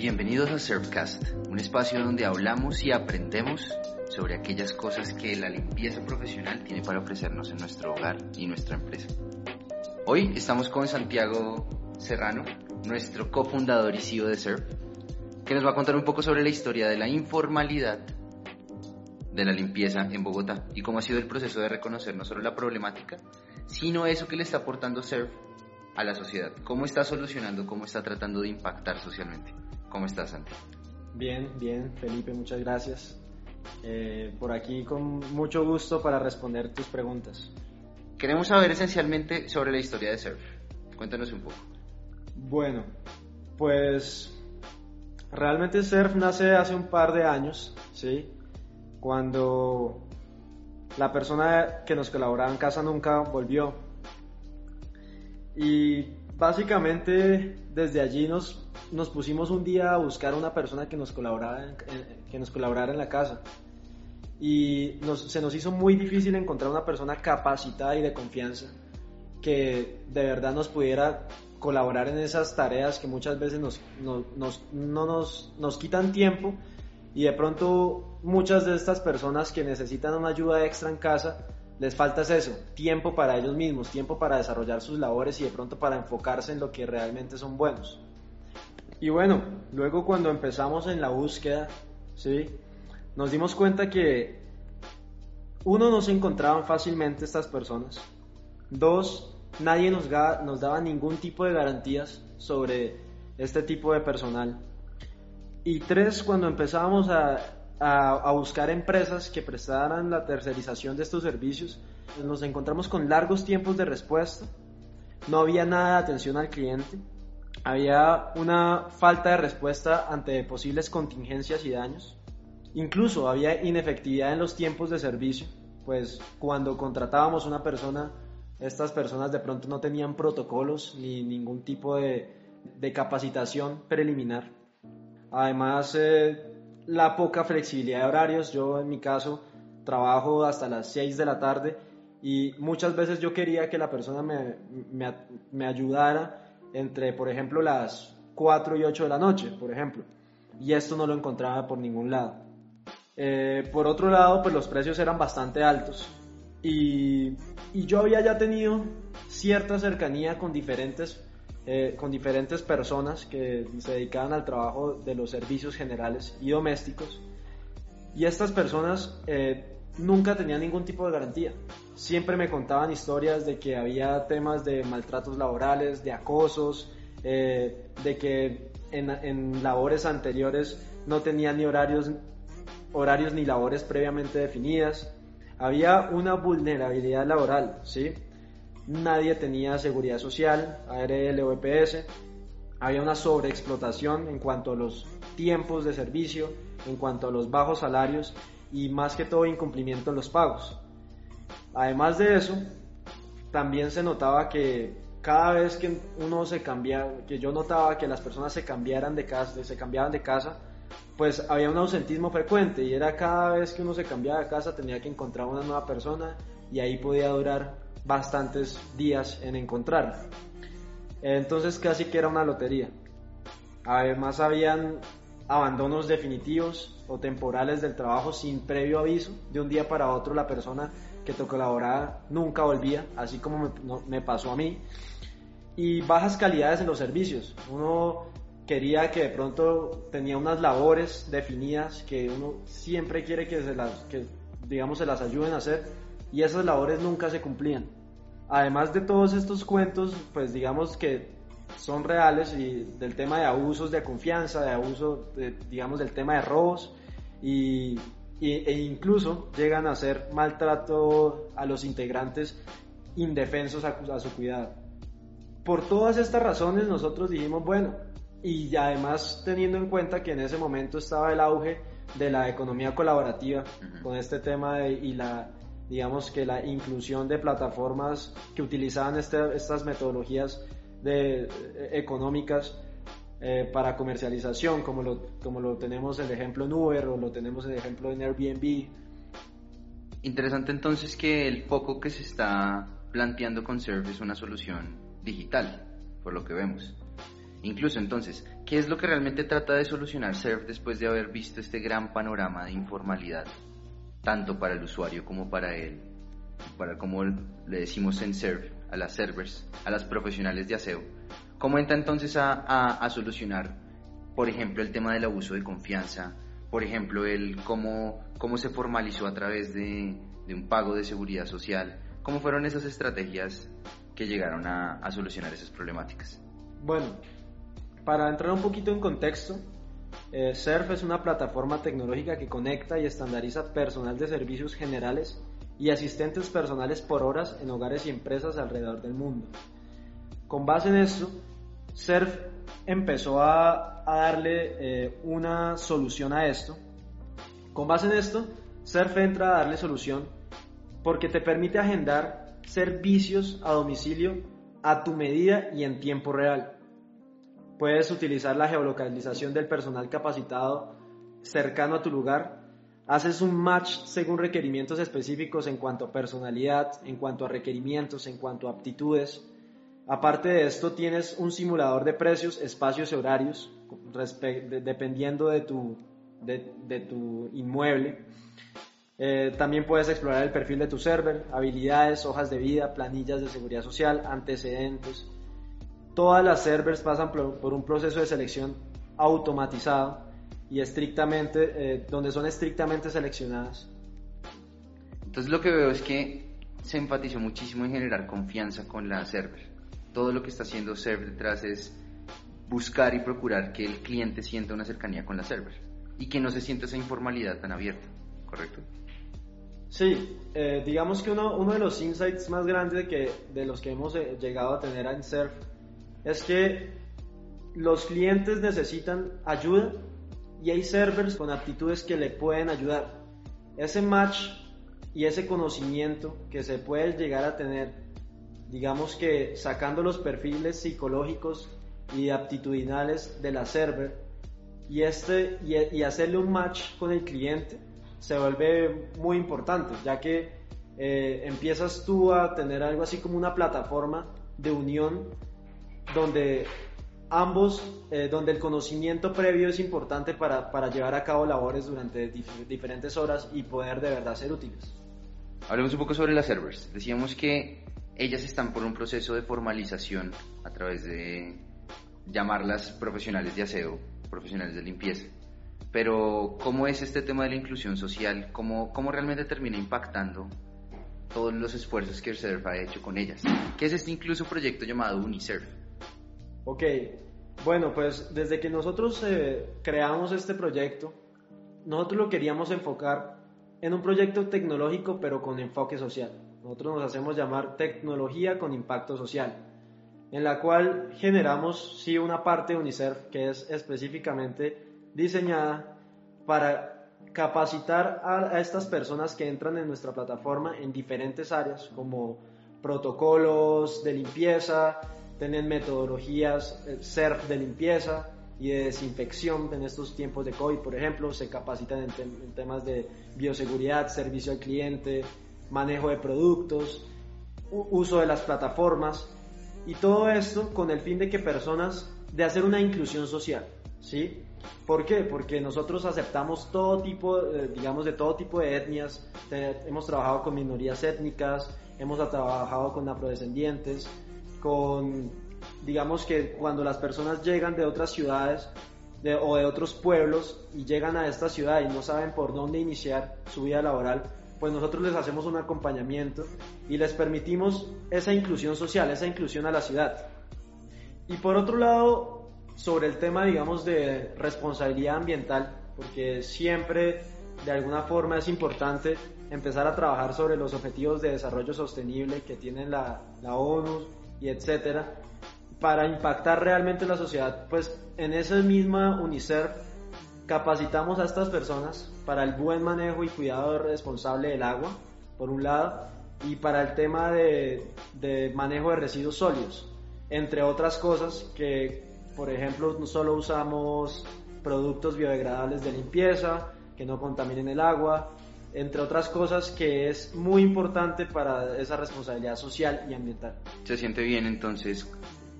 Bienvenidos a Surfcast, un espacio donde hablamos y aprendemos sobre aquellas cosas que la limpieza profesional tiene para ofrecernos en nuestro hogar y nuestra empresa. Hoy estamos con Santiago Serrano, nuestro cofundador y CEO de Surf, que nos va a contar un poco sobre la historia de la informalidad de la limpieza en Bogotá y cómo ha sido el proceso de reconocer no solo la problemática, sino eso que le está aportando Surf a la sociedad, cómo está solucionando, cómo está tratando de impactar socialmente. ¿Cómo estás, Santi? Bien, bien, Felipe, muchas gracias. Eh, por aquí con mucho gusto para responder tus preguntas. Queremos saber esencialmente sobre la historia de Surf. Cuéntanos un poco. Bueno, pues realmente Surf nace hace un par de años, ¿sí? Cuando la persona que nos colaboraba en casa nunca volvió. Y básicamente desde allí nos, nos pusimos un día a buscar una persona que nos colaborara en, la casa. Y se nos hizo muy difícil encontrar una persona capacitada y de confianza que de verdad nos pudiera colaborar en esas tareas que muchas veces nos, no, nos, no nos, nos quitan tiempo y de pronto muchas de estas personas que necesitan una ayuda extra en casa les falta eso, tiempo para ellos mismos, tiempo para desarrollar sus labores y de pronto para enfocarse en lo que realmente son buenos. Y bueno, luego cuando empezamos en la búsqueda, ¿sí? nos dimos cuenta que uno, no se encontraban fácilmente estas personas, dos, nadie nos, nos daba ningún tipo de garantías sobre este tipo de personal. Y tres, cuando empezábamos a a, buscar empresas que prestaran la tercerización de estos servicios. Nos encontramos con largos tiempos de respuesta, no había nada de atención al cliente, había una falta de respuesta ante posibles contingencias y daños, incluso había inefectividad en los tiempos de servicio, pues cuando contratábamos una persona, estas personas de pronto no tenían protocolos ni ningún tipo de, capacitación preliminar. Además, eh, la poca flexibilidad de horarios. Yo en mi caso trabajo hasta las 6 de la tarde y muchas veces yo quería que la persona me, me, me ayudara entre, por ejemplo, las 4 y 8 de la noche, por ejemplo. Y esto no lo encontraba por ningún lado. Eh, por otro lado, pues los precios eran bastante altos. Y, y yo había ya tenido cierta cercanía con diferentes eh, con diferentes personas que se dedicaban al trabajo de los servicios generales y domésticos. Y estas personas eh, nunca tenían ningún tipo de garantía. Siempre me contaban historias de que había temas de maltratos laborales, de acosos, eh, de que en, labores anteriores no tenían ni horarios, horarios ni labores previamente definidas. Había una vulnerabilidad laboral, ¿sí? nadie tenía seguridad social, ARL o EPS, había una sobreexplotación en cuanto a los tiempos de servicio, en cuanto a los bajos salarios y más que todo incumplimiento en los pagos. Además de eso, también se notaba que cada vez que uno se cambiaba, que yo notaba que las personas se cambiaran de casa, se cambiaban de casa, pues había un ausentismo frecuente y era cada vez que uno se cambiaba de casa tenía que encontrar una nueva persona y ahí podía durar bastantes días en encontrarla. Entonces casi que era una lotería. Además habían abandonos definitivos o temporales del trabajo sin previo aviso. De un día para otro la persona que te colaboraba nunca volvía, así como me, pasó a mí. Y bajas calidades en los servicios. Uno quería que de pronto tenía unas labores definidas que uno siempre quiere que se las, que digamos se las ayuden a hacer y esas labores nunca se cumplían. Además de todos estos cuentos, pues digamos que son reales y del tema de abusos de confianza, de abuso, digamos, del tema de robos y, e incluso llegan a hacer maltrato a los integrantes indefensos a, a su cuidado. Por todas estas razones nosotros dijimos, bueno, y además teniendo en cuenta que en ese momento estaba el auge de la economía colaborativa con este tema de, y la digamos que la inclusión de plataformas que utilizaban este, estas metodologías de, eh, económicas eh, para comercialización, como lo, como lo tenemos el ejemplo en Uber o lo tenemos el ejemplo en Airbnb. Interesante entonces que el foco que se está planteando con Serve es una solución digital, por lo que vemos. Incluso entonces, ¿qué es lo que realmente trata de solucionar Surf después de haber visto este gran panorama de informalidad, tanto para el usuario como para él, para como le decimos en Surf, a las servers, a las profesionales de aseo? ¿Cómo entra entonces a, solucionar, por ejemplo, el tema del abuso de confianza, por ejemplo, el cómo, cómo se formalizó a través de, un pago de seguridad social? ¿Cómo fueron esas estrategias que llegaron a, a solucionar esas problemáticas? Bueno, para entrar un poquito en contexto, eh, SERF es una plataforma tecnológica que conecta y estandariza personal de servicios generales y asistentes personales por horas en hogares y empresas alrededor del mundo. Con base en esto, SERF empezó a, darle eh, una solución a esto. Con base en esto, SERF entra a darle solución porque te permite agendar servicios a domicilio a tu medida y en tiempo real. Puedes utilizar la geolocalización del personal capacitado cercano a tu lugar. Haces un match según requerimientos específicos en cuanto a personalidad, en cuanto a requerimientos, en cuanto a aptitudes. Aparte de esto, tienes un simulador de precios, espacios y horarios, dependiendo de tu, inmueble. Eh, también puedes explorar el perfil de tu server, habilidades, hojas de vida, planillas de seguridad social, antecedentes, Todas las servers pasan por, un proceso de selección automatizado y estrictamente, eh, donde son estrictamente seleccionadas. Entonces lo que veo es que se enfatizó muchísimo en generar confianza con la server. Todo lo que está haciendo server detrás es buscar y procurar que el cliente sienta una cercanía con la server y que no se sienta esa informalidad tan abierta, ¿correcto? Sí, eh, digamos que uno, uno, de los insights más grandes que, de los que hemos eh, llegado a tener en Surf es que los clientes necesitan ayuda y hay servers con aptitudes que le pueden ayudar. Ese match y ese conocimiento que se puede llegar a tener, digamos que sacando los perfiles psicológicos y aptitudinales de la server y, este, y, hacerle un match con el cliente se vuelve muy importante, ya que eh, empiezas tú a tener algo así como una plataforma de unión donde ambos, eh, donde el conocimiento previo es importante para, para llevar a cabo labores durante diferentes horas y poder de verdad ser útiles. Hablemos un poco sobre las servers. Decíamos que ellas están por un proceso de formalización a través de llamarlas profesionales de aseo, profesionales de limpieza. Pero, ¿cómo es este tema de la inclusión social? ¿Cómo, cómo realmente termina impactando todos los esfuerzos que SERF ha hecho con ellas? ¿Qué es este incluso proyecto llamado UniSerf? Ok, bueno, pues desde que nosotros eh, creamos este proyecto, nosotros lo queríamos enfocar en un proyecto tecnológico pero con enfoque social. Nosotros nos hacemos llamar tecnología con impacto social, en la cual generamos sí una parte de UNICEF que es específicamente diseñada para capacitar a, a estas personas que entran en nuestra plataforma en diferentes áreas como protocolos de limpieza, tienen metodologías SERF de limpieza y de desinfección en estos tiempos de COVID, por ejemplo, se capacitan en, temas de bioseguridad, servicio al cliente, manejo de productos, uso de las plataformas y todo esto con el fin de que personas de hacer una inclusión social, ¿sí? ¿Por qué? Porque nosotros aceptamos todo tipo, eh, digamos, de todo tipo de etnias, hemos trabajado con minorías étnicas, hemos trabajado con afrodescendientes, con, digamos que cuando las personas llegan de otras ciudades o de otros pueblos y llegan a esta ciudad y no saben por dónde iniciar su vida laboral, pues nosotros les hacemos un acompañamiento y les permitimos esa inclusión social, esa inclusión a la ciudad. Y por otro lado, sobre el tema, digamos, de responsabilidad ambiental, porque siempre de alguna forma es importante empezar a trabajar sobre los objetivos de desarrollo sostenible que tienen la, ONU, y etcétera, para impactar realmente la sociedad, pues en esa misma UNICEF capacitamos a estas personas para el buen manejo y cuidado responsable del agua, por un lado, y para el tema de, de manejo de residuos sólidos, entre otras cosas que, por ejemplo, no solo usamos productos biodegradables de limpieza, que no contaminen el agua, entre otras cosas que es muy importante para esa responsabilidad social y ambiental. Se siente bien entonces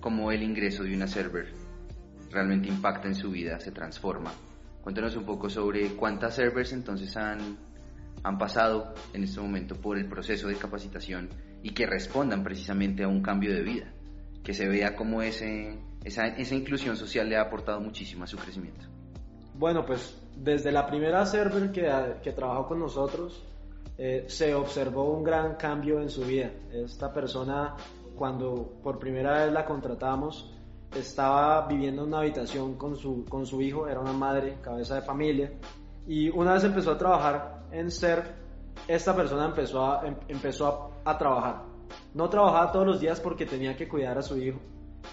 como el ingreso de una server realmente impacta en su vida, se transforma. Cuéntanos un poco sobre cuántas servers entonces han, han pasado en este momento por el proceso de capacitación y que respondan precisamente a un cambio de vida, que se vea como ese, esa, esa inclusión social le ha aportado muchísimo a su crecimiento. Bueno, pues desde la primera server que, que trabajó con nosotros, eh, se observó un gran cambio en su vida. Esta persona, cuando por primera vez la contratamos, estaba viviendo en una habitación con su, con su hijo, era una madre, cabeza de familia, y una vez empezó a trabajar en SERF, esta persona empezó a, em, empezó a, trabajar. No trabajaba todos los días porque tenía que cuidar a su hijo,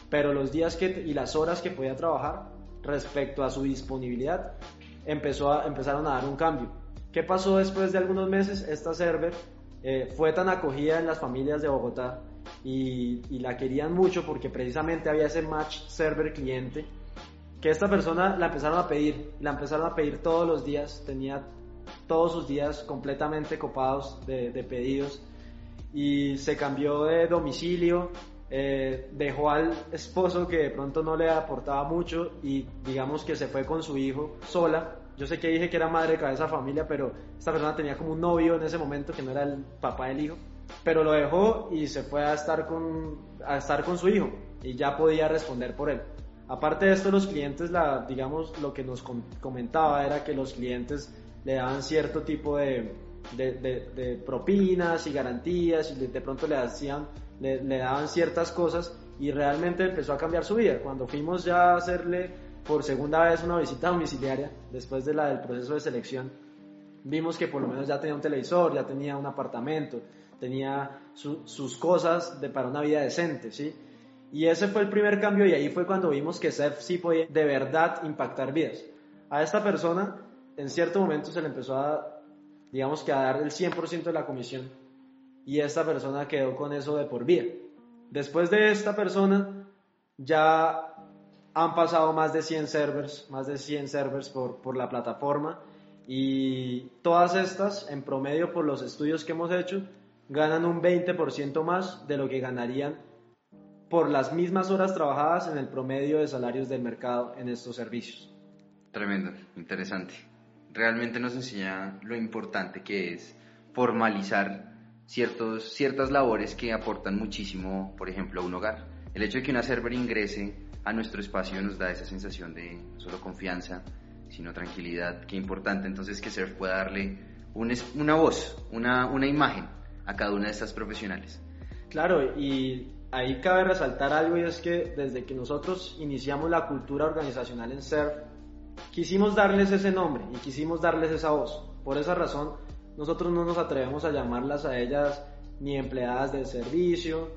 pero los días que, y las horas que podía trabajar respecto a su disponibilidad empezó a, empezaron a dar un cambio. ¿Qué pasó después de algunos meses? Esta server eh, fue tan acogida en las familias de Bogotá y, la querían mucho porque precisamente había ese match server cliente que esta persona la empezaron a pedir, la empezaron a pedir todos los días, tenía todos sus días completamente copados de, pedidos y se cambió de domicilio, eh, dejó al esposo que de pronto no le aportaba mucho y digamos que se fue con su hijo sola yo sé que dije que era madre de cabeza familia, pero esta persona tenía como un novio en ese momento que no era el papá del hijo. Pero lo dejó y se fue a estar con, a estar con su hijo y ya podía responder por él. Aparte de esto, los clientes, la, digamos, lo que nos comentaba era que los clientes le daban cierto tipo de, de, propinas y garantías y de, pronto le, hacían, le, le daban ciertas cosas y realmente empezó a cambiar su vida. Cuando fuimos ya a hacerle por segunda vez una visita domiciliaria después de la del proceso de selección, vimos que por lo menos ya tenía un televisor, ya tenía un apartamento, tenía sus cosas de, para una vida decente, ¿sí? Y ese fue el primer cambio y ahí fue cuando vimos que SEF sí podía de verdad impactar vidas. A esta persona en cierto momento se le empezó a, digamos que a dar el 100% de la comisión y esta persona quedó con eso de por vida. Después de esta persona ya han pasado más de 100 servers, más de 100 servers por, por la plataforma y todas estas, en promedio por los estudios que hemos hecho, ganan un 20% más de lo que ganarían por las mismas horas trabajadas en el promedio de salarios del mercado en estos servicios. Tremendo, interesante. Realmente nos enseña lo importante que es formalizar ciertos, ciertas labores que aportan muchísimo, por ejemplo, a un hogar. El hecho de que una server ingrese a nuestro espacio nos da esa sensación de no solo confianza, sino tranquilidad. Qué importante entonces que Surf pueda darle una voz, una, una imagen a cada una de estas profesionales. Claro, y ahí cabe resaltar algo y es que desde que nosotros iniciamos la cultura organizacional en Surf, quisimos darles ese nombre y quisimos darles esa voz. Por esa razón, nosotros no nos atrevemos a llamarlas a ellas ni empleadas del servicio,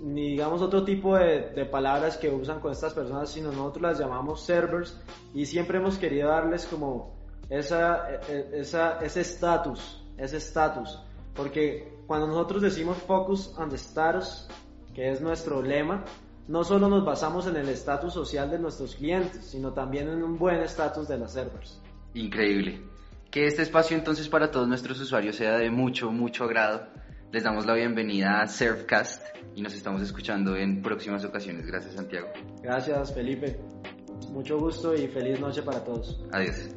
ni digamos otro tipo de, palabras que usan con estas personas, sino nosotros las llamamos servers y siempre hemos querido darles como esa, e, e, esa, ese estatus, ese estatus, porque cuando nosotros decimos focus on the status, que es nuestro lema, no solo nos basamos en el estatus social de nuestros clientes, sino también en un buen estatus de las servers. Increíble. Que este espacio entonces para todos nuestros usuarios sea de mucho, mucho agrado les damos la bienvenida a Surfcast y nos estamos escuchando en próximas ocasiones. Gracias, Santiago. Gracias, Felipe. Mucho gusto y feliz noche para todos. Adiós.